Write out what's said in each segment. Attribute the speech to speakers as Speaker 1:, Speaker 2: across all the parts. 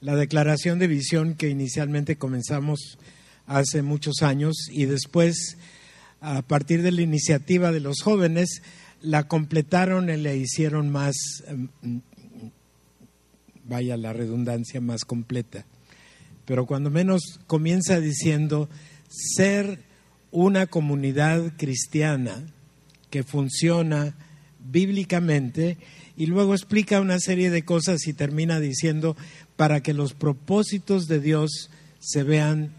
Speaker 1: la declaración de visión que inicialmente comenzamos hace muchos años y después, a partir de la iniciativa de los jóvenes, la completaron y le hicieron más, em, vaya la redundancia, más completa. Pero cuando menos comienza diciendo ser una comunidad cristiana que funciona bíblicamente y luego explica una serie de cosas y termina diciendo para que los propósitos de Dios se vean,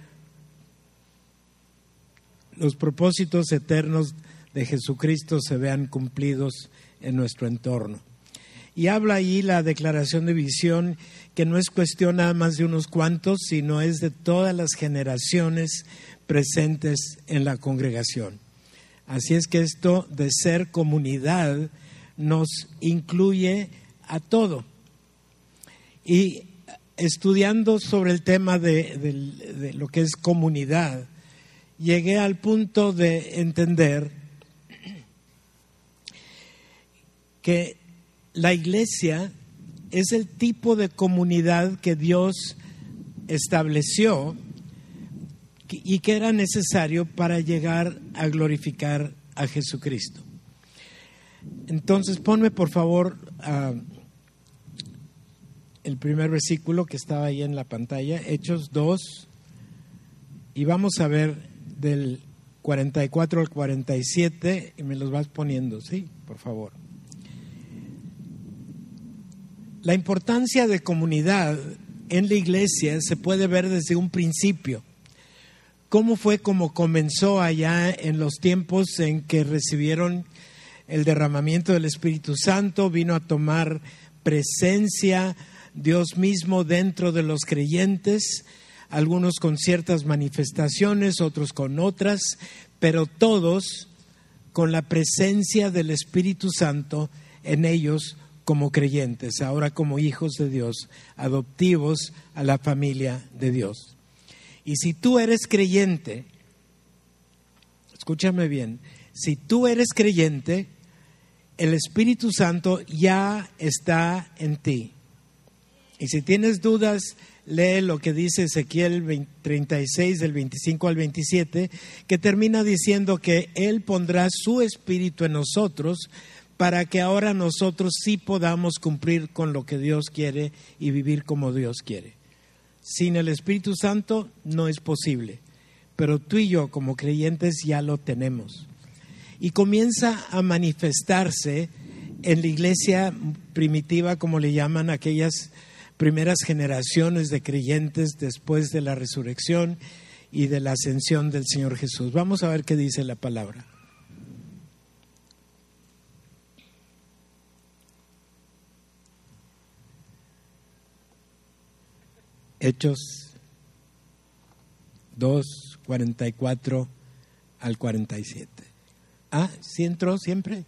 Speaker 1: los propósitos eternos de Jesucristo se vean cumplidos en nuestro entorno. Y habla ahí la declaración de visión, que no es cuestión nada más de unos cuantos, sino es de todas las generaciones presentes en la congregación. Así es que esto de ser comunidad nos incluye a todo. Y estudiando sobre el tema de, lo que es comunidad, llegué al punto de entender que la iglesia es el tipo de comunidad que Dios estableció y que era necesario para llegar a glorificar a Jesucristo. Entonces, ponme por favor el primer versículo que estaba ahí en la pantalla, Hechos 2, y vamos a ver del 44 al 47, y me los vas poniendo, ¿sí? Por favor. La importancia de comunidad en la iglesia se puede ver desde un principio cómo fue como comenzó allá en los tiempos en que recibieron el derramamiento del Espíritu Santo, vino a tomar presencia Dios mismo dentro de los creyentes, algunos con ciertas manifestaciones, otros con otras, pero todos con la presencia del Espíritu Santo en ellos como creyentes, ahora como hijos de Dios, adoptivos a la familia de Dios. Y si tú eres creyente, escúchame bien, si tú eres creyente, el Espíritu Santo ya está en ti. Y si tienes dudas, lee lo que dice Ezequiel 36 del 25 al 27, que termina diciendo que Él pondrá su espíritu en nosotros para que ahora nosotros sí podamos cumplir con lo que Dios quiere y vivir como Dios quiere. Sin el Espíritu Santo no es posible, pero tú y yo como creyentes ya lo tenemos. Y comienza a manifestarse en la iglesia primitiva, como le llaman aquellas primeras generaciones de creyentes después de la resurrección y de la ascensión del Señor Jesús. Vamos a ver qué dice la palabra. Hechos 2, 44 al 47. Ah, ¿sí entró siempre?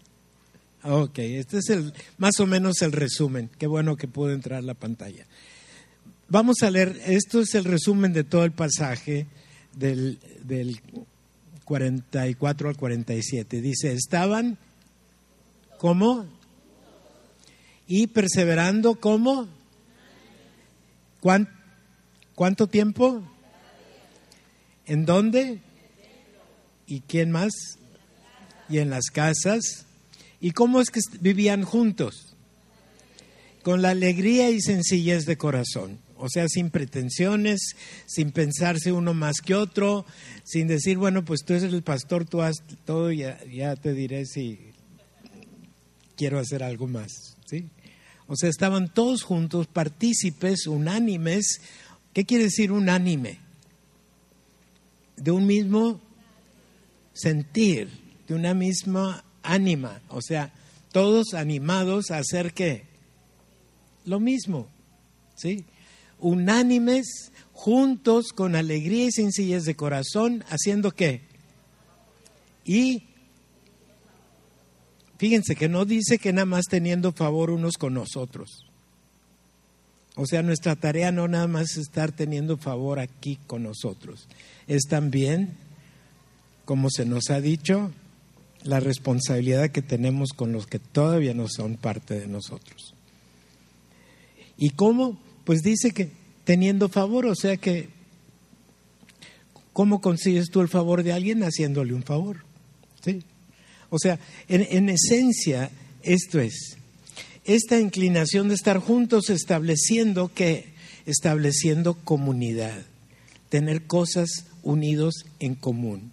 Speaker 1: Ok, este es el, más o menos el resumen. Qué bueno que pudo entrar la pantalla. Vamos a leer, esto es el resumen de todo el pasaje del, del 44 al 47. Dice, estaban como y perseverando como ¿cuánto? ¿Cuánto tiempo? ¿En dónde? ¿Y quién más? Y en las casas. ¿Y cómo es que vivían juntos? Con la alegría y sencillez de corazón. O sea, sin pretensiones, sin pensarse uno más que otro, sin decir, bueno, pues tú eres el pastor, tú haz todo, ya, ya te diré si quiero hacer algo más. ¿sí? O sea, estaban todos juntos, partícipes, unánimes, ¿Qué quiere decir unánime? De un mismo sentir, de una misma ánima, o sea, todos animados a hacer qué? Lo mismo, ¿sí? Unánimes, juntos, con alegría y sencillez de corazón, haciendo qué? Y fíjense que no dice que nada más teniendo favor unos con nosotros. O sea, nuestra tarea no nada más es estar teniendo favor aquí con nosotros, es también, como se nos ha dicho, la responsabilidad que tenemos con los que todavía no son parte de nosotros. ¿Y cómo? Pues dice que teniendo favor, o sea que, ¿cómo consigues tú el favor de alguien? Haciéndole un favor. ¿sí? O sea, en, en esencia, esto es, esta inclinación de estar juntos estableciendo que, estableciendo comunidad, tener cosas unidos en común.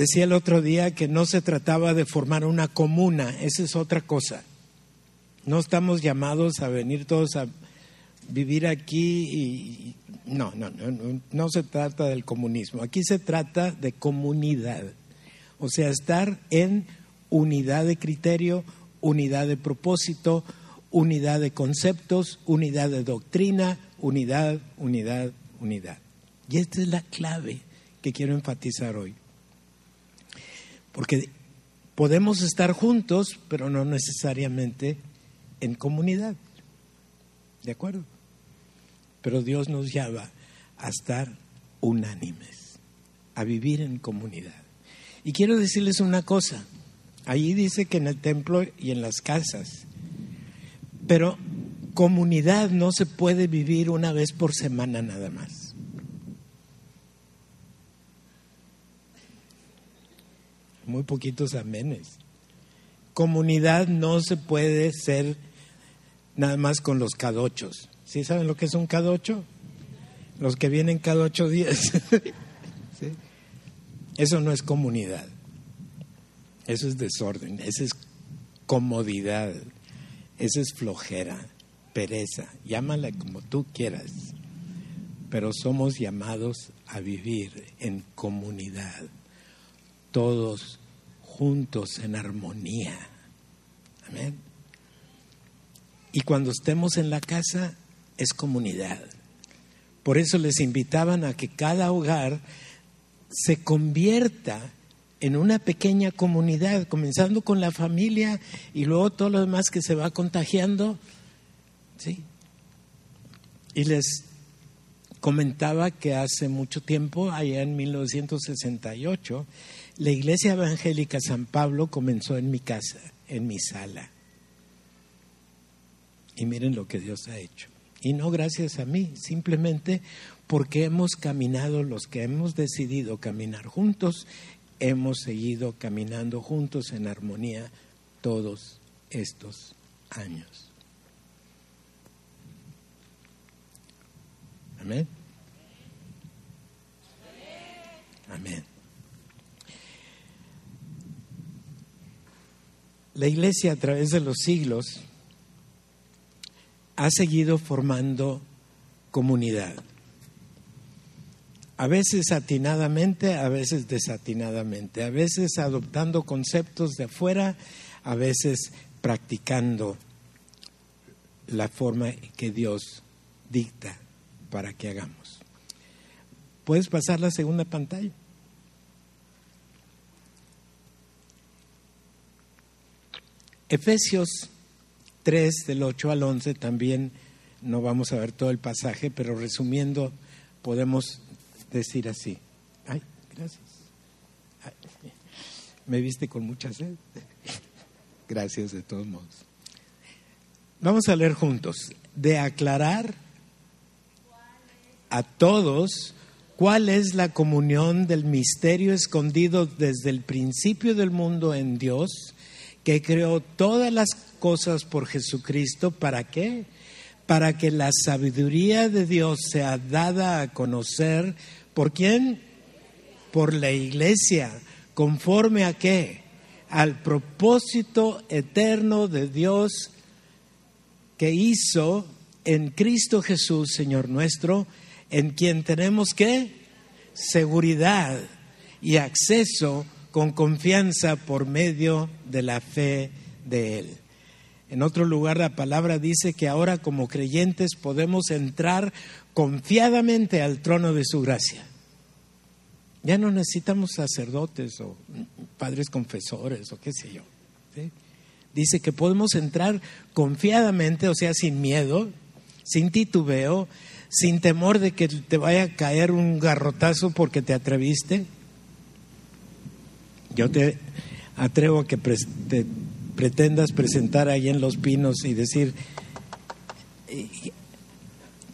Speaker 1: Decía el otro día que no se trataba de formar una comuna, esa es otra cosa. No estamos llamados a venir todos a vivir aquí y no, no, no, no, se trata del comunismo. Aquí se trata de comunidad. O sea, estar en unidad de criterio, unidad de propósito, unidad de conceptos, unidad de doctrina, unidad, unidad, unidad. Y esta es la clave que quiero enfatizar hoy. Porque podemos estar juntos, pero no necesariamente en comunidad. ¿De acuerdo? Pero Dios nos llama a estar unánimes, a vivir en comunidad. Y quiero decirles una cosa, allí dice que en el templo y en las casas, pero comunidad no se puede vivir una vez por semana nada más. Muy poquitos amenes. Comunidad no se puede ser nada más con los cadochos. ¿Sí saben lo que es un cadocho? Los que vienen cada ocho días. Eso no es comunidad. Eso es desorden. Eso es comodidad. Eso es flojera, pereza. Llámala como tú quieras. Pero somos llamados a vivir en comunidad. Todos juntos en armonía. Amén. Y cuando estemos en la casa es comunidad. Por eso les invitaban a que cada hogar se convierta en una pequeña comunidad, comenzando con la familia y luego todo lo demás que se va contagiando. ¿sí? Y les comentaba que hace mucho tiempo, allá en 1968, la Iglesia Evangélica San Pablo comenzó en mi casa, en mi sala. Y miren lo que Dios ha hecho. Y no gracias a mí, simplemente porque hemos caminado, los que hemos decidido caminar juntos, hemos seguido caminando juntos en armonía todos estos años. Amén. Amén. La iglesia a través de los siglos ha seguido formando comunidad. A veces atinadamente, a veces desatinadamente, a veces adoptando conceptos de afuera, a veces practicando la forma que Dios dicta para que hagamos. ¿Puedes pasar la segunda pantalla? Efesios 3, del 8 al 11, también no vamos a ver todo el pasaje, pero resumiendo, podemos decir así. Ay, gracias. me viste con mucha sed. gracias de todos modos. Vamos a leer juntos. De aclarar a todos cuál es la comunión del misterio escondido desde el principio del mundo en Dios, que creó todas las cosas por Jesucristo. ¿Para qué? Para que la sabiduría de Dios sea dada a conocer. ¿Por quién? Por la iglesia. ¿Conforme a qué? Al propósito eterno de Dios que hizo en Cristo Jesús, Señor nuestro, en quien tenemos que seguridad y acceso con confianza por medio de la fe de Él. En otro lugar la palabra dice que ahora como creyentes podemos entrar confiadamente al trono de su gracia. Ya no necesitamos sacerdotes o padres confesores o qué sé yo. Dice que podemos entrar confiadamente, o sea, sin miedo, sin titubeo, sin temor de que te vaya a caer un garrotazo porque te atreviste. Yo te atrevo a que te pretendas presentar ahí en Los Pinos y decir,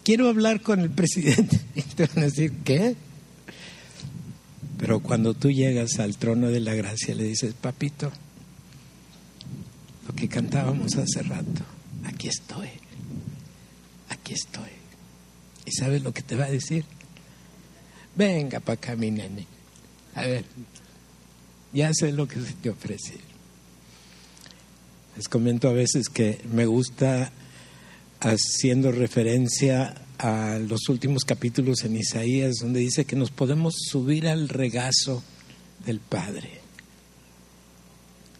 Speaker 1: quiero hablar con el presidente. Y te van a decir, ¿qué? Pero cuando tú llegas al trono de la gracia, le dices, papito, lo que cantábamos hace rato, aquí estoy, aquí estoy. ¿Y sabes lo que te va a decir? Venga para acá, mi nene. A ver, ya sé lo que se te ofrece. Les comento a veces que me gusta haciendo referencia a los últimos capítulos en Isaías, donde dice que nos podemos subir al regazo del Padre.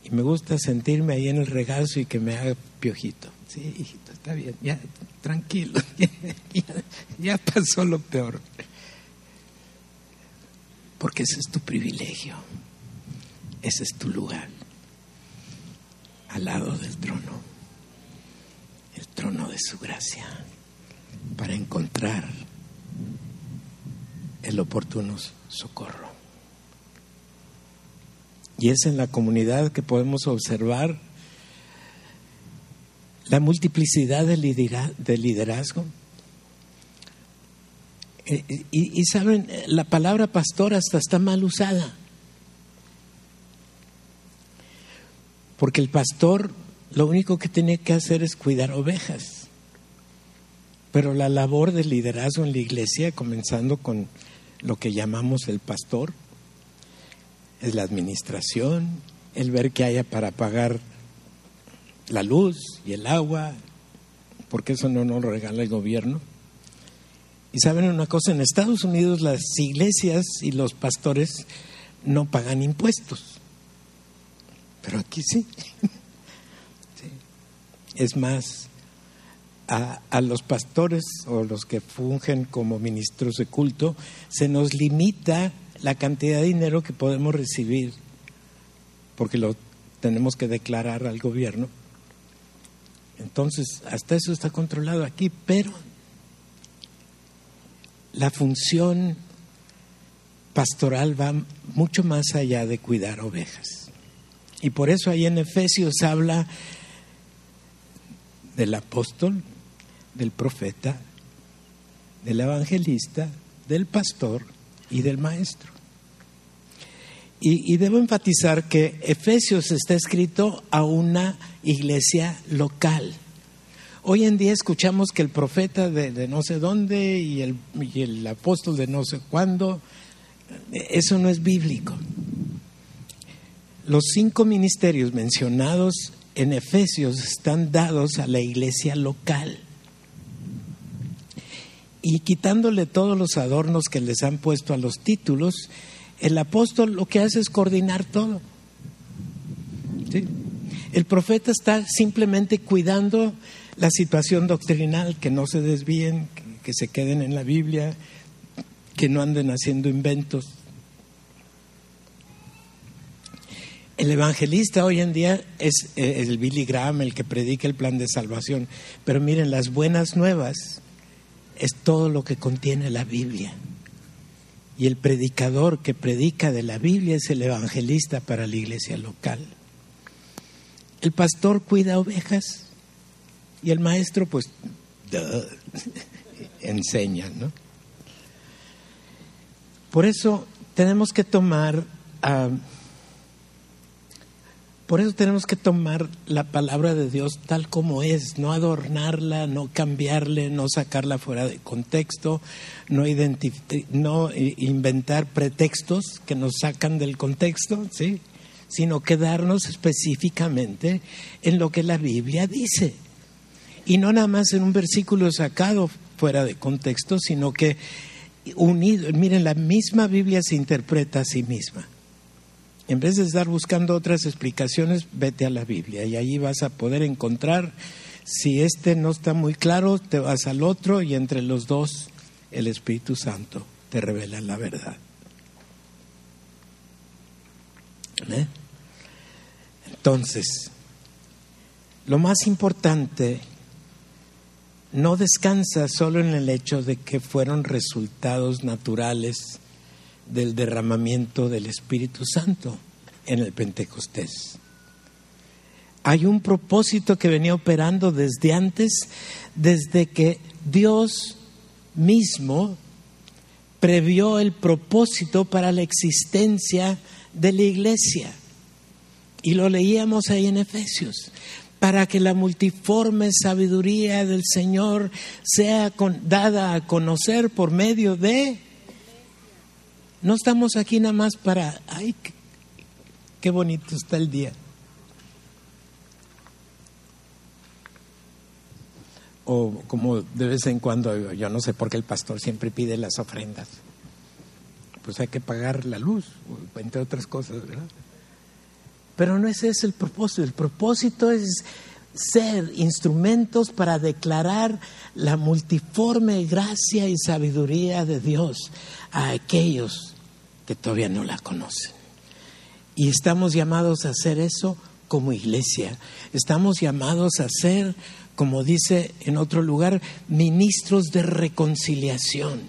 Speaker 1: Y me gusta sentirme ahí en el regazo y que me haga piojito. Sí, hijito, está bien, ya, tranquilo, ya, pasó lo peor. Porque ese es tu privilegio, ese es tu lugar, al lado del trono, el trono de su gracia para encontrar el oportuno socorro. Y es en la comunidad que podemos observar la multiplicidad de liderazgo. Eh, y, y, saben, la palabra pastor hasta está mal usada. Porque el pastor lo único que tiene que hacer es cuidar ovejas. Pero la labor del liderazgo en la iglesia, comenzando con lo que llamamos el pastor, es la administración, el ver que haya para pagar la luz y el agua, porque eso no nos lo regala el gobierno. Y saben una cosa, en Estados Unidos las iglesias y los pastores no pagan impuestos, pero aquí sí. sí. Es más, a, los pastores o los que fungen como ministros de culto, se nos limita la cantidad de dinero que podemos recibir, porque lo tenemos que declarar al gobierno. Entonces, hasta eso está controlado aquí, pero la función pastoral va mucho más allá de cuidar ovejas. Y por eso ahí en Efesios habla del apóstol, del profeta, del evangelista, del pastor y del maestro. Y, debo enfatizar que Efesios está escrito a una iglesia local. Hoy en día escuchamos que el profeta de, no sé dónde y el, y el apóstol de no sé cuándo, eso no es bíblico. Los cinco ministerios mencionados en Efesios están dados a la iglesia local y quitándole todos los adornos que les han puesto a los títulos, el apóstol lo que hace es coordinar todo. El profeta está simplemente cuidando la situación doctrinal, que no se desvíen, que, se queden en la Biblia, que no anden haciendo inventos. El evangelista hoy en día es eh, el Billy Graham, el que predica el plan de salvación. Pero miren, las buenas nuevas es todo lo que contiene la Biblia. Y el predicador que predica de la Biblia es el evangelista para la iglesia local. El pastor cuida ovejas y el maestro pues enseña, ¿no? Por eso tenemos que tomar ah, por eso tenemos que tomar la palabra de Dios tal como es, no adornarla, no cambiarle, no sacarla fuera de contexto, no, no inventar pretextos que nos sacan del contexto, ¿sí? sino quedarnos específicamente en lo que la Biblia dice. Y no nada más en un versículo sacado fuera de contexto, sino que unido, miren, la misma Biblia se interpreta a sí misma. En vez de estar buscando otras explicaciones, vete a la Biblia y ahí vas a poder encontrar, si este no está muy claro, te vas al otro y entre los dos el Espíritu Santo te revela la verdad. ¿Eh? Entonces, lo más importante no descansa solo en el hecho de que fueron resultados naturales del derramamiento del Espíritu Santo en el Pentecostés. Hay un propósito que venía operando desde antes, desde que Dios mismo previó el propósito para la existencia de la iglesia. Y lo leíamos ahí en Efesios para que la multiforme sabiduría del Señor sea dada a conocer por medio de... No estamos aquí nada más para... ¡Ay, qué bonito está el día! O como de vez en cuando, yo no sé por qué el pastor siempre pide las ofrendas. Pues hay que pagar la luz, entre otras cosas, ¿verdad? Pero no ese es el propósito. El propósito es ser instrumentos para declarar la multiforme gracia y sabiduría de Dios a aquellos que todavía no la conocen. Y estamos llamados a hacer eso como iglesia. Estamos llamados a ser, como dice en otro lugar, ministros de reconciliación.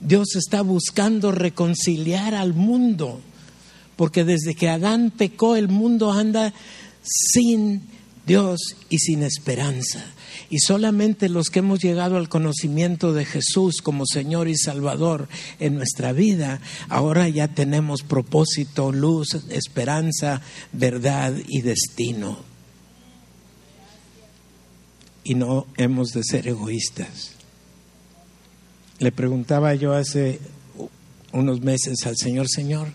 Speaker 1: Dios está buscando reconciliar al mundo porque desde que Adán pecó el mundo anda sin Dios y sin esperanza. Y solamente los que hemos llegado al conocimiento de Jesús como Señor y Salvador en nuestra vida, ahora ya tenemos propósito, luz, esperanza, verdad y destino. Y no hemos de ser egoístas. Le preguntaba yo hace unos meses al Señor, Señor,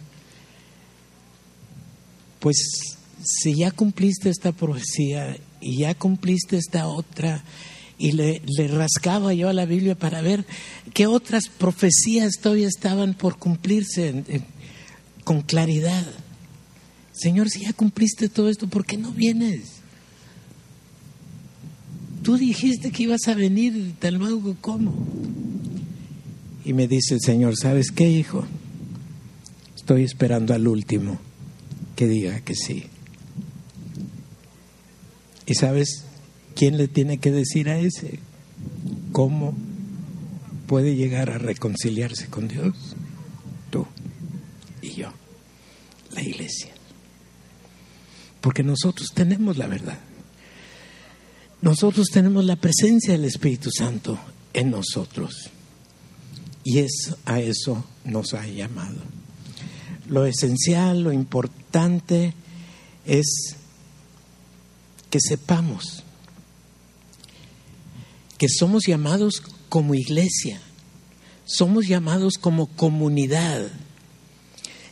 Speaker 1: pues si ya cumpliste esta profecía y ya cumpliste esta otra, y le, rascaba yo a la Biblia para ver qué otras profecías todavía estaban por cumplirse con claridad. Señor, si ya cumpliste todo esto, ¿por qué no vienes? Tú dijiste que ibas a venir, tal luego, ¿cómo? Y me dice el Señor, ¿sabes qué, hijo? Estoy esperando al último que diga que sí. ¿Y sabes quién le tiene que decir a ese? ¿Cómo puede llegar a reconciliarse con Dios? Tú y yo, la iglesia. Porque nosotros tenemos la verdad. Nosotros tenemos la presencia del Espíritu Santo en nosotros. Y es a eso nos ha llamado. Lo esencial, lo importante es que sepamos que somos llamados como iglesia, somos llamados como comunidad.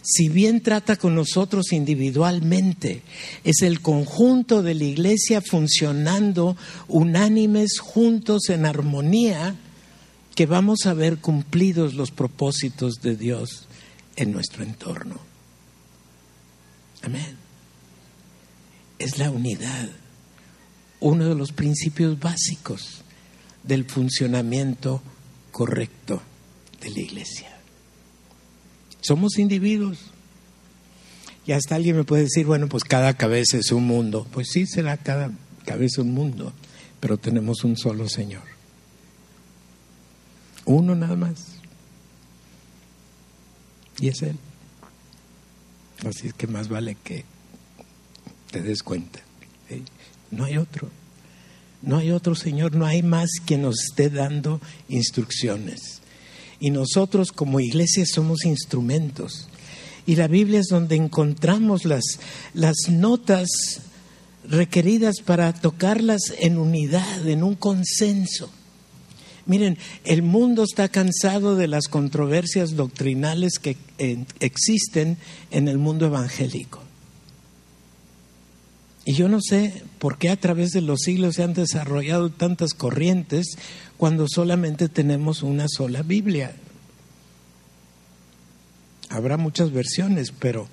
Speaker 1: Si bien trata con nosotros individualmente, es el conjunto de la iglesia funcionando unánimes, juntos, en armonía, que vamos a ver cumplidos los propósitos de Dios en nuestro entorno. Amén. Es la unidad, uno de los principios básicos del funcionamiento correcto de la iglesia. Somos individuos. Y hasta alguien me puede decir, bueno, pues cada cabeza es un mundo. Pues sí, será cada cabeza un mundo, pero tenemos un solo Señor. Uno nada más y es Él. Así es que más vale que te des cuenta. No hay otro. No hay otro Señor, no hay más que nos esté dando instrucciones. Y nosotros como iglesia somos instrumentos. Y la Biblia es donde encontramos las, las notas requeridas para tocarlas en unidad, en un consenso. Miren, el mundo está cansado de las controversias doctrinales que eh, existen en el mundo evangélico. Y yo no sé por qué a través de los siglos se han desarrollado tantas corrientes cuando solamente tenemos una sola Biblia. Habrá muchas versiones, pero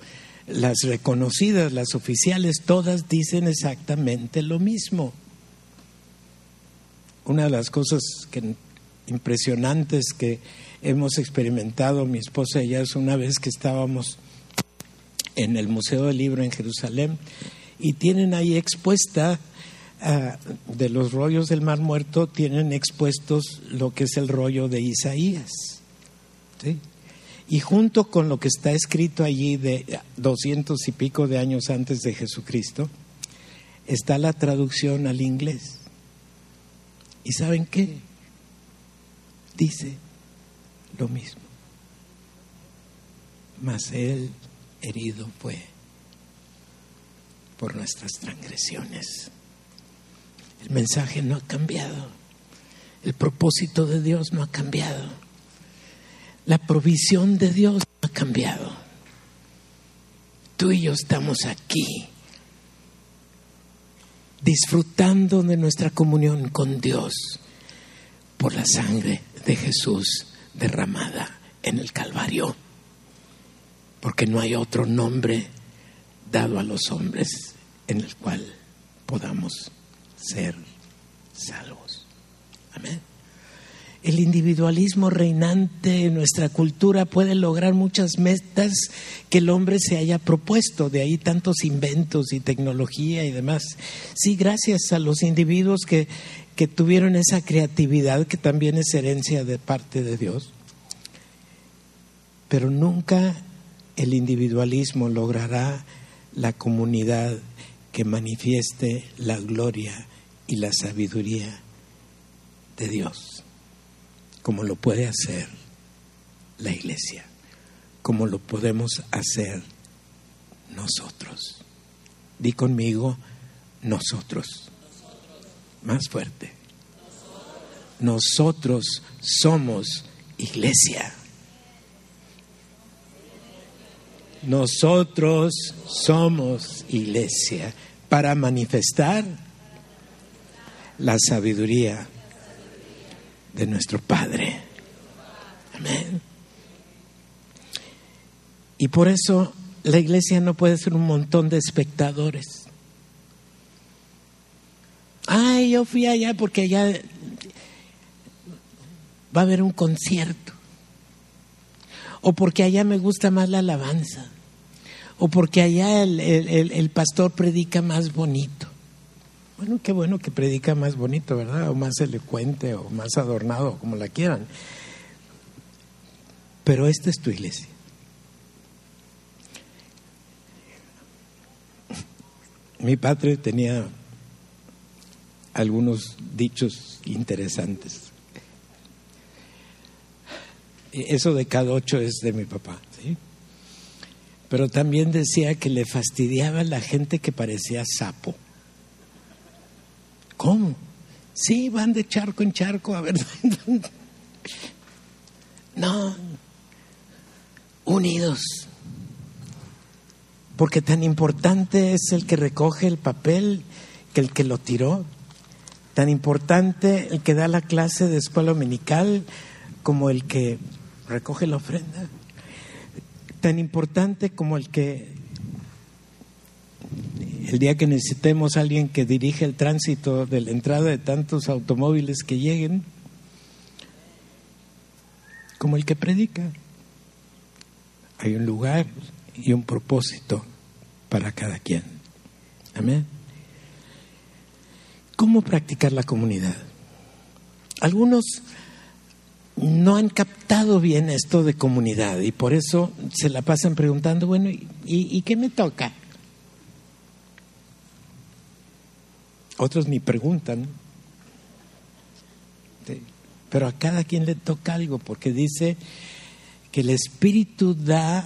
Speaker 1: las reconocidas, las oficiales, todas dicen exactamente lo mismo una de las cosas que, impresionantes que hemos experimentado mi esposa y yo es una vez que estábamos en el Museo del Libro en Jerusalén y tienen ahí expuesta ah, de los rollos del Mar Muerto, tienen expuestos lo que es el rollo de Isaías. Y junto con lo que está escrito allí de doscientos y pico de años antes de Jesucristo, está la traducción al inglés. ¿Y saben qué? dice lo mismo. Mas Él herido fue por nuestras transgresiones. El mensaje no ha cambiado. El propósito de Dios no ha cambiado. La provisión de Dios no ha cambiado. Tú y yo estamos aquí disfrutando de nuestra comunión con Dios por la sangre de Jesús derramada en el Calvario. Porque no hay otro nombre dado a los hombres en el cual podamos ser salvos. Amén. El individualismo reinante en nuestra cultura puede lograr muchas metas que el hombre se haya propuesto, de ahí tantos inventos y tecnología y demás. Sí, gracias a los individuos que, que tuvieron esa creatividad que también es herencia de parte de Dios. Pero nunca el individualismo logrará la comunidad que manifieste la gloria y la sabiduría de Dios, como lo puede hacer la iglesia, como lo podemos hacer nosotros. Di conmigo, nosotros. Más fuerte. Nosotros somos iglesia. Nosotros somos iglesia para manifestar la sabiduría de nuestro Padre. Amén. Y por eso la iglesia no puede ser un montón de espectadores. Ay, yo fui allá porque allá va a haber un concierto o porque allá me gusta más la alabanza, o porque allá el, pastor predica más bonito. Bueno, qué bueno que predica más bonito, ¿verdad? O más elocuente, o más adornado, como la quieran. Pero esta es tu iglesia. Mi padre tenía algunos dichos interesantes. Eso de cada ocho es de mi papá, ¿sí? Pero también decía que le fastidiaba la gente que parecía sapo. ¿Cómo? Sí, van de charco en charco a ver. no, unidos. Porque tan importante es el que recoge el papel que el que lo tiró. Tan importante el que da la clase de escuela dominical como el que recoge la ofrenda, tan importante como el que el día que necesitemos alguien que dirige el tránsito de la entrada de tantos automóviles que lleguen, como el que predica. Hay un lugar y un propósito para cada quien. Amén. ¿Cómo practicar la comunidad? Algunos no han captado bien esto de comunidad y por eso se la pasan preguntando, bueno, ¿y, qué me toca? Otros ni preguntan, pero a cada quien le toca algo, porque dice que el Espíritu da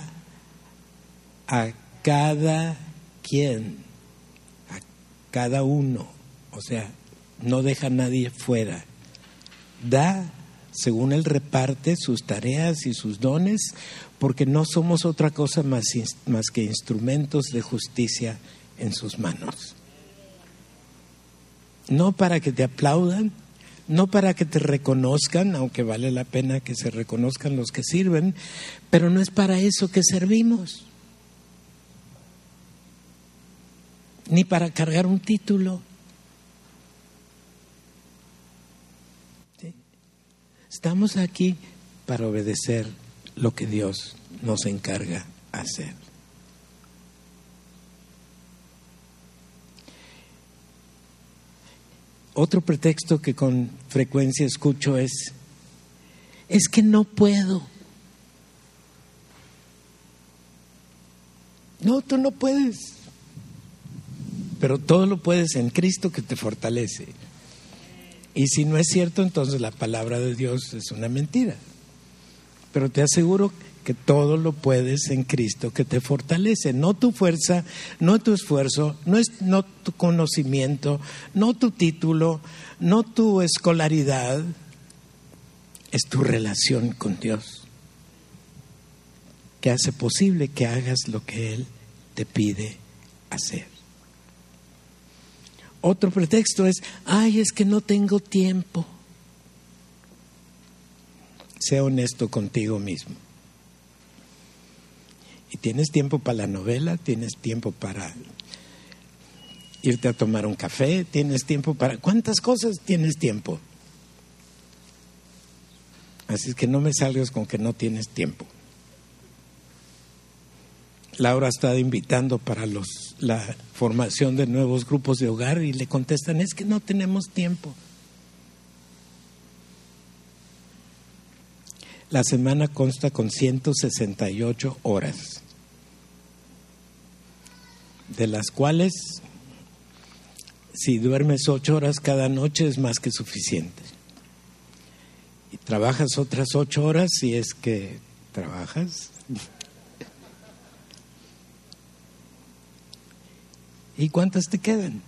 Speaker 1: a cada quien, a cada uno, o sea, no deja a nadie fuera, da según Él reparte sus tareas y sus dones, porque no somos otra cosa más, más que instrumentos de justicia en sus manos. No para que te aplaudan, no para que te reconozcan, aunque vale la pena que se reconozcan los que sirven, pero no es para eso que servimos, ni para cargar un título Estamos aquí para obedecer lo que Dios nos encarga hacer. Otro pretexto que con frecuencia escucho es, es que no puedo. No, tú no puedes. Pero todo lo puedes en Cristo que te fortalece. Y si no es cierto, entonces la palabra de Dios es una mentira. Pero te aseguro que todo lo puedes en Cristo que te fortalece, no tu fuerza, no tu esfuerzo, no es no tu conocimiento, no tu título, no tu escolaridad, es tu relación con Dios que hace posible que hagas lo que él te pide hacer. Otro pretexto es, ay, es que no tengo tiempo. Sea honesto contigo mismo. Y tienes tiempo para la novela, tienes tiempo para irte a tomar un café, tienes tiempo para... ¿Cuántas cosas tienes tiempo? Así es que no me salgas con que no tienes tiempo. Laura está invitando para los, la formación de nuevos grupos de hogar y le contestan, es que no tenemos tiempo. La semana consta con 168 horas, de las cuales si duermes ocho horas cada noche es más que suficiente. Y trabajas otras ocho horas si es que trabajas. ¿Y cuántas te quedan?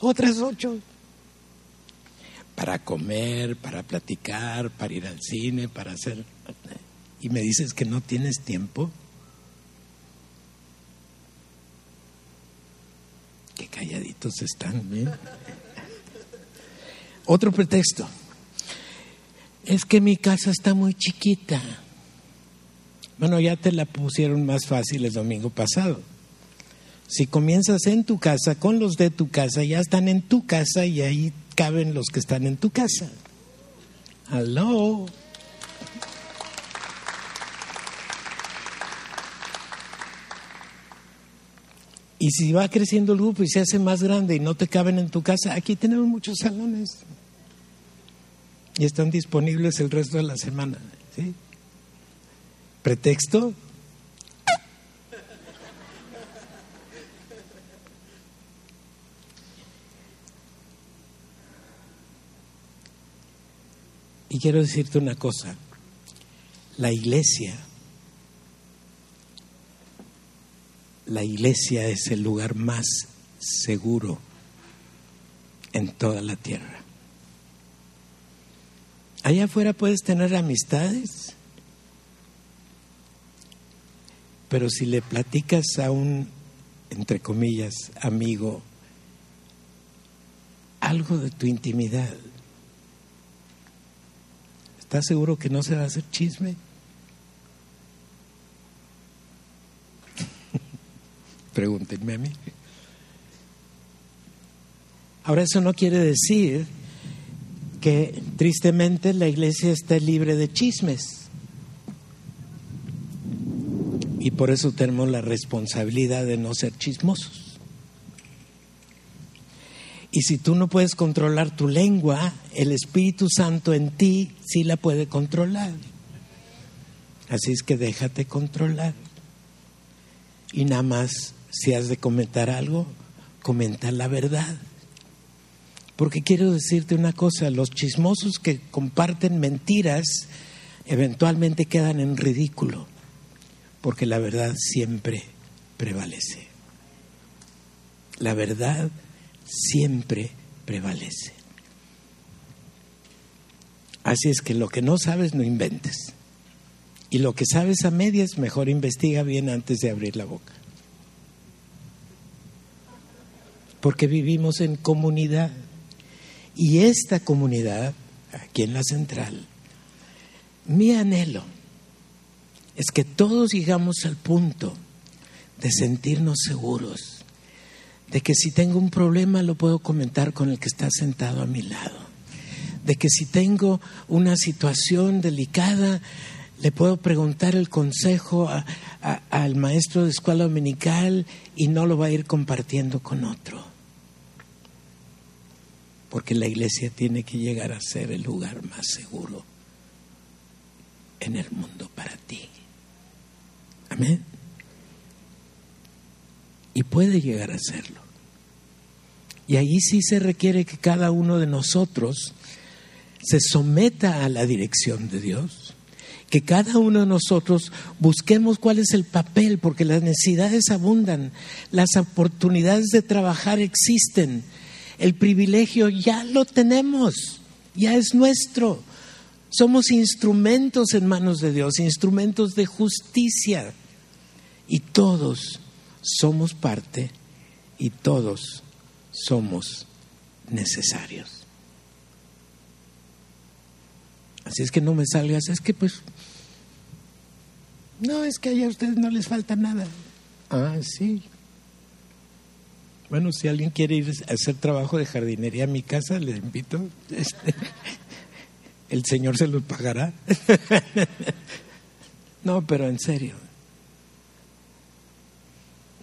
Speaker 1: Otras ocho. Para comer, para platicar, para ir al cine, para hacer... Y me dices que no tienes tiempo. Qué calladitos están. ¿eh? Otro pretexto. Es que mi casa está muy chiquita. Bueno, ya te la pusieron más fácil el domingo pasado. Si comienzas en tu casa, con los de tu casa, ya están en tu casa y ahí caben los que están en tu casa. Aló. Y si va creciendo el grupo y se hace más grande y no te caben en tu casa, aquí tenemos muchos salones. Y están disponibles el resto de la semana. ¿sí? ¿Pretexto? Quiero decirte una cosa, la iglesia, la iglesia es el lugar más seguro en toda la tierra. Allá afuera puedes tener amistades, pero si le platicas a un, entre comillas, amigo, algo de tu intimidad, ¿Estás seguro que no se va a hacer chisme? Pregúntenme a mí. Ahora eso no quiere decir que tristemente la iglesia esté libre de chismes. Y por eso tenemos la responsabilidad de no ser chismosos. Y si tú no puedes controlar tu lengua, el Espíritu Santo en ti sí la puede controlar. Así es que déjate controlar. Y nada más, si has de comentar algo, comenta la verdad. Porque quiero decirte una cosa, los chismosos que comparten mentiras eventualmente quedan en ridículo, porque la verdad siempre prevalece. La verdad siempre prevalece. Así es que lo que no sabes no inventes. Y lo que sabes a medias, mejor investiga bien antes de abrir la boca. Porque vivimos en comunidad. Y esta comunidad, aquí en la central, mi anhelo es que todos llegamos al punto de sentirnos seguros de que si tengo un problema lo puedo comentar con el que está sentado a mi lado, de que si tengo una situación delicada le puedo preguntar el consejo al maestro de escuela dominical y no lo va a ir compartiendo con otro. Porque la iglesia tiene que llegar a ser el lugar más seguro en el mundo para ti. Amén y puede llegar a serlo. Y ahí sí se requiere que cada uno de nosotros se someta a la dirección de Dios, que cada uno de nosotros busquemos cuál es el papel, porque las necesidades abundan, las oportunidades de trabajar existen, el privilegio ya lo tenemos, ya es nuestro. Somos instrumentos en manos de Dios, instrumentos de justicia. Y todos somos parte y todos somos necesarios. Así es que no me salgas, es que pues, no, es que a ustedes no les falta nada. Ah, sí. Bueno, si alguien quiere ir a hacer trabajo de jardinería a mi casa, les invito. Este, el Señor se los pagará. no, pero en serio.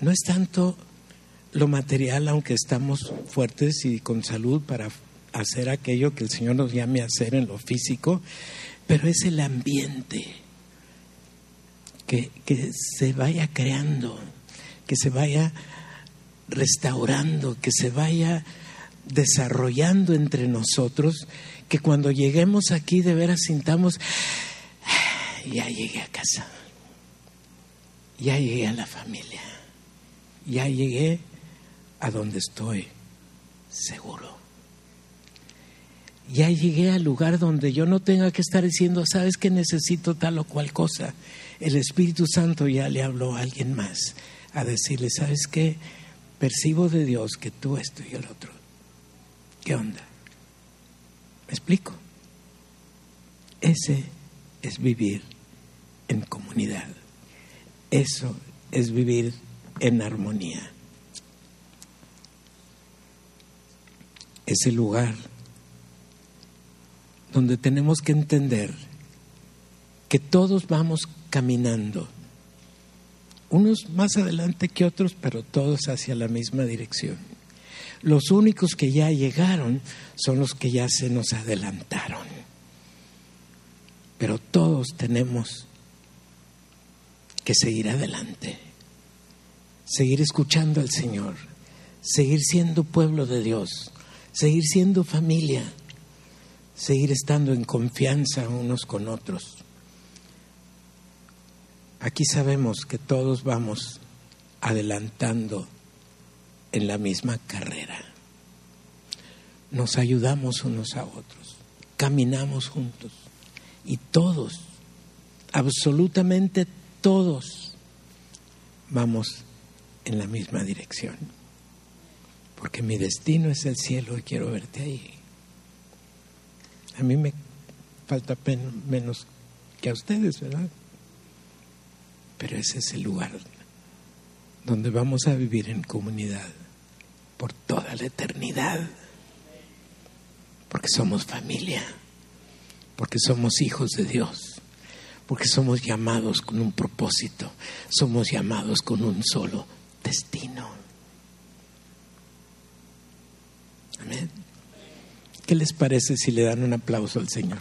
Speaker 1: No es tanto lo material, aunque estamos fuertes y con salud para hacer aquello que el Señor nos llame a hacer en lo físico, pero es el ambiente que, que se vaya creando, que se vaya restaurando, que se vaya desarrollando entre nosotros, que cuando lleguemos aquí de veras sintamos, ah, ya llegué a casa, ya llegué a la familia, ya llegué a donde estoy seguro. Ya llegué al lugar donde yo no tenga que estar diciendo, sabes que necesito tal o cual cosa. El Espíritu Santo ya le habló a alguien más a decirle, sabes qué, percibo de Dios que tú esto y el otro. ¿Qué onda? ¿Me explico? Ese es vivir en comunidad. Eso es vivir en armonía. Es el lugar donde tenemos que entender que todos vamos caminando, unos más adelante que otros, pero todos hacia la misma dirección. Los únicos que ya llegaron son los que ya se nos adelantaron. Pero todos tenemos que seguir adelante, seguir escuchando al Señor, seguir siendo pueblo de Dios, seguir siendo familia, seguir estando en confianza unos con otros. Aquí sabemos que todos vamos adelantando en la misma carrera. Nos ayudamos unos a otros, caminamos juntos y todos, absolutamente todos, vamos en la misma dirección. Porque mi destino es el cielo y quiero verte ahí. A mí me falta menos que a ustedes, ¿verdad? Pero ese es el lugar donde vamos a vivir en comunidad por toda la eternidad. Porque somos familia, porque somos hijos de Dios, porque somos llamados con un propósito, somos llamados con un solo destino. Amén. ¿Qué les parece si le dan un aplauso al Señor?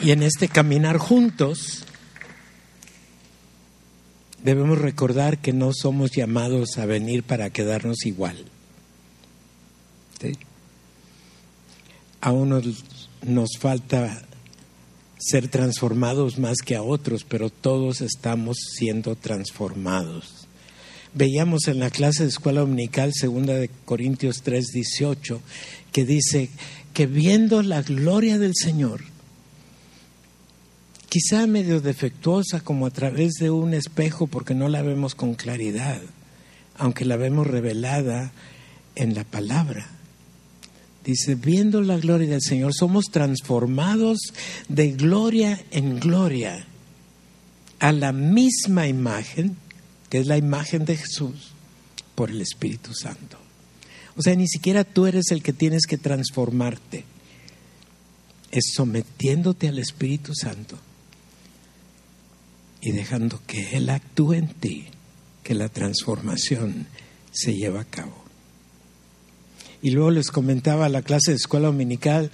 Speaker 1: Y en este caminar juntos debemos recordar que no somos llamados a venir para quedarnos igual. A unos nos falta ser transformados más que a otros, pero todos estamos siendo transformados. Veíamos en la clase de escuela dominical segunda de Corintios 3:18 que dice que viendo la gloria del Señor quizá medio defectuosa como a través de un espejo porque no la vemos con claridad, aunque la vemos revelada en la palabra. Dice, viendo la gloria del Señor, somos transformados de gloria en gloria a la misma imagen, que es la imagen de Jesús, por el Espíritu Santo. O sea, ni siquiera tú eres el que tienes que transformarte, es sometiéndote al Espíritu Santo y dejando que Él actúe en ti, que la transformación se lleva a cabo. Y luego les comentaba la clase de escuela dominical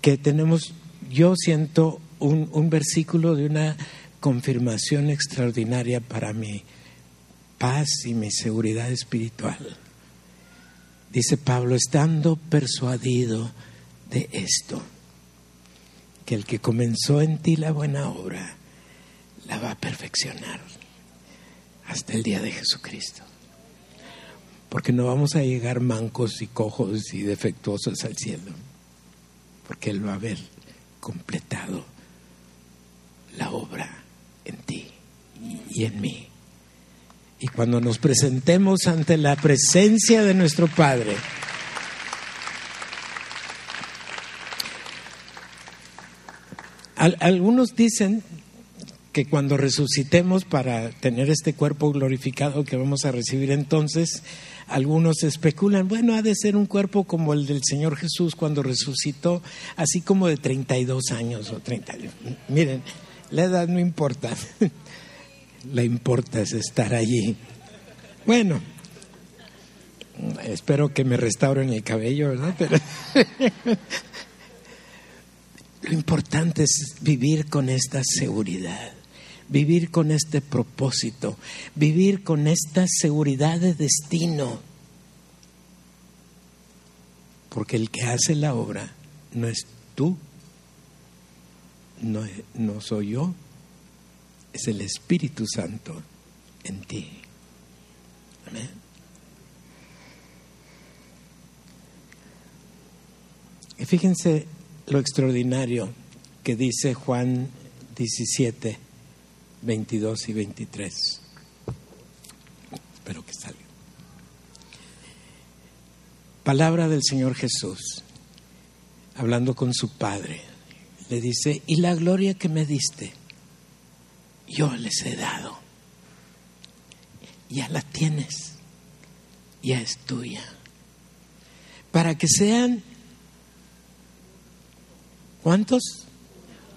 Speaker 1: que tenemos, yo siento un, un versículo de una confirmación extraordinaria para mi paz y mi seguridad espiritual. Dice Pablo, estando persuadido de esto, que el que comenzó en ti la buena obra, la va a perfeccionar hasta el día de Jesucristo. Porque no vamos a llegar mancos y cojos y defectuosos al cielo, porque Él va a haber completado la obra en ti y en mí. Y cuando nos presentemos ante la presencia de nuestro Padre, algunos dicen que cuando resucitemos para tener este cuerpo glorificado que vamos a recibir entonces, algunos especulan, bueno, ha de ser un cuerpo como el del Señor Jesús cuando resucitó, así como de 32 años o 30 años. Miren, la edad no importa, la importa es estar allí. Bueno, espero que me restauren el cabello, ¿verdad? Pero lo importante es vivir con esta seguridad vivir con este propósito, vivir con esta seguridad de destino. Porque el que hace la obra no es tú, no, no soy yo, es el Espíritu Santo en ti. Amén. Y fíjense lo extraordinario que dice Juan 17 22 y 23. Espero que salga. Palabra del Señor Jesús, hablando con su Padre, le dice, y la gloria que me diste, yo les he dado. Ya la tienes, ya es tuya. Para que sean, ¿cuántos?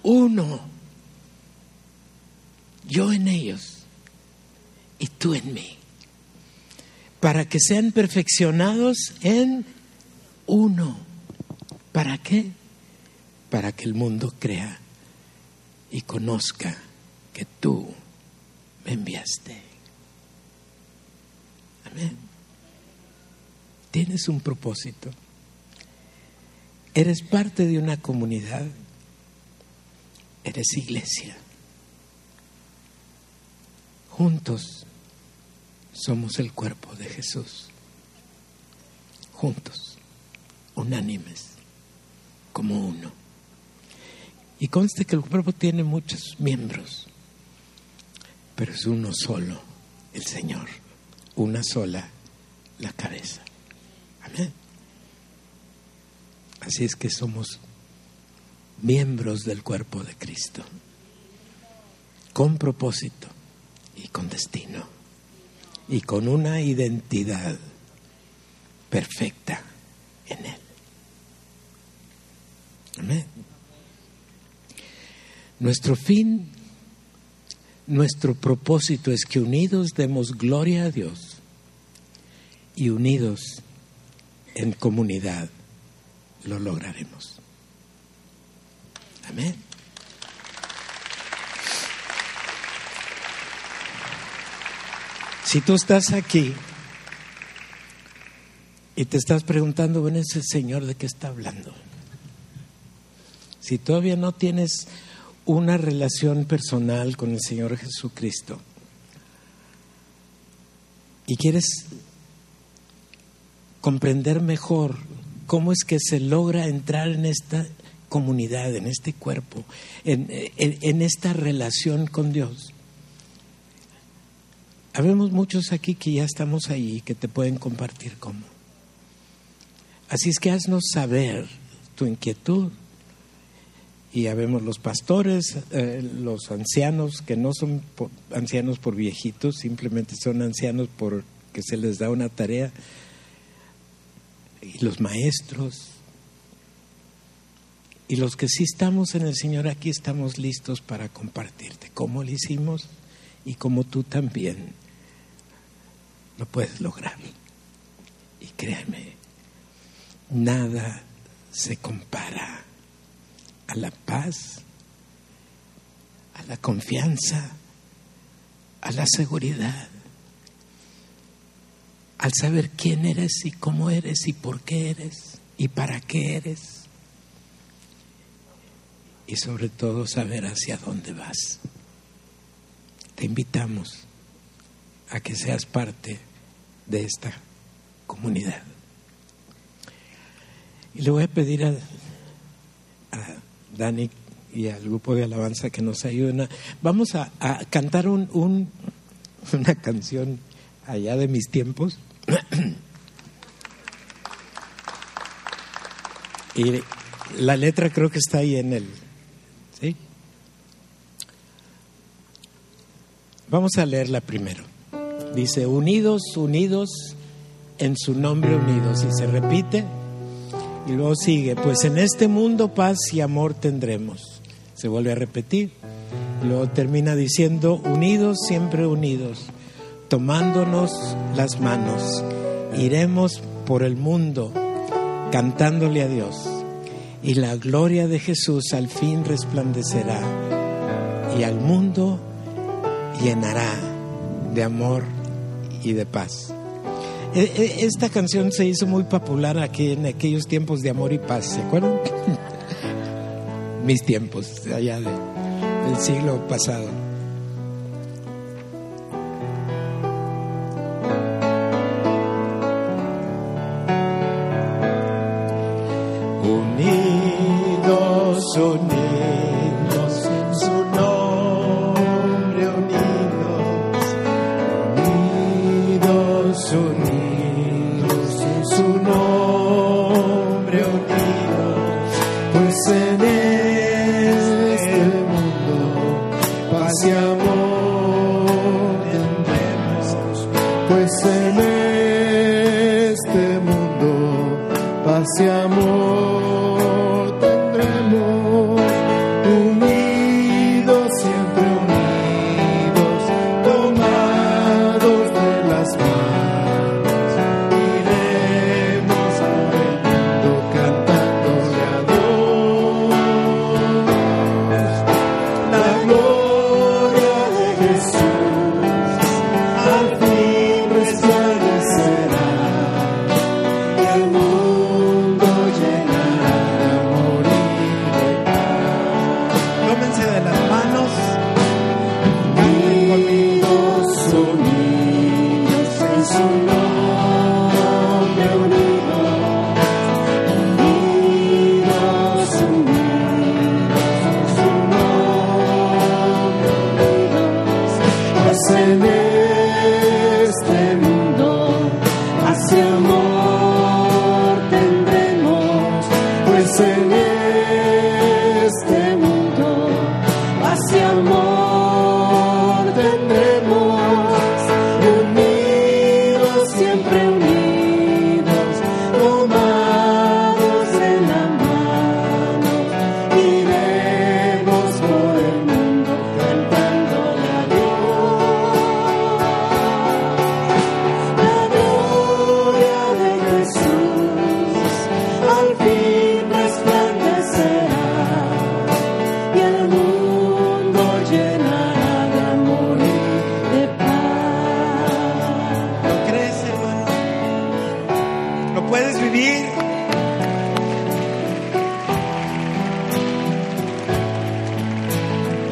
Speaker 1: Uno yo en ellos y tú en mí, para que sean perfeccionados en uno. ¿Para qué? Para que el mundo crea y conozca que tú me enviaste. Amén. Tienes un propósito. Eres parte de una comunidad. Eres iglesia. Juntos somos el cuerpo de Jesús. Juntos, unánimes, como uno. Y conste que el cuerpo tiene muchos miembros, pero es uno solo, el Señor. Una sola, la cabeza. Amén. Así es que somos miembros del cuerpo de Cristo, con propósito y con destino y con una identidad perfecta en Él. Amén. Nuestro fin, nuestro propósito es que unidos demos gloria a Dios y unidos en comunidad lo lograremos. Amén. Si tú estás aquí y te estás preguntando, bueno, ese Señor de qué está hablando. Si todavía no tienes una relación personal con el Señor Jesucristo y quieres comprender mejor cómo es que se logra entrar en esta comunidad, en este cuerpo, en, en esta relación con Dios, Habemos muchos aquí que ya estamos ahí, que te pueden compartir cómo. Así es que haznos saber tu inquietud. Y habemos los pastores, eh, los ancianos, que no son ancianos por viejitos, simplemente son ancianos porque se les da una tarea. Y los maestros. Y los que sí estamos en el Señor aquí estamos listos para compartirte cómo lo hicimos y cómo tú también lo puedes lograr. Y créeme, nada se compara a la paz, a la confianza, a la seguridad, al saber quién eres y cómo eres y por qué eres y para qué eres. Y sobre todo saber hacia dónde vas. Te invitamos a que seas parte de esta comunidad. Y le voy a pedir a, a Dani y al grupo de alabanza que nos ayuden. vamos a, a cantar un, un- una canción allá de mis tiempos. y la letra creo que está ahí en el... ¿Sí? Vamos a leerla primero. Dice, unidos, unidos, en su nombre unidos. Y se repite. Y luego sigue, pues en este mundo paz y amor tendremos. Se vuelve a repetir. Y luego termina diciendo, unidos, siempre unidos, tomándonos las manos, iremos por el mundo cantándole a Dios. Y la gloria de Jesús al fin resplandecerá y al mundo llenará de amor y de paz. E- e- Esta canción se hizo muy popular aquí en aquellos tiempos de amor y paz, ¿se acuerdan? Mis tiempos, allá de- del siglo pasado.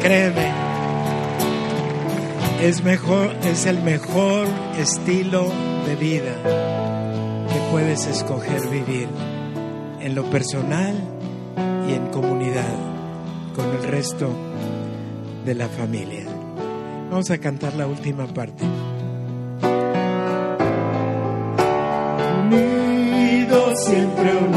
Speaker 1: Créeme, es mejor, es el mejor estilo de vida que puedes escoger vivir en lo personal y en comunidad con el resto de la familia. Vamos a cantar la última parte. Unidos, siempre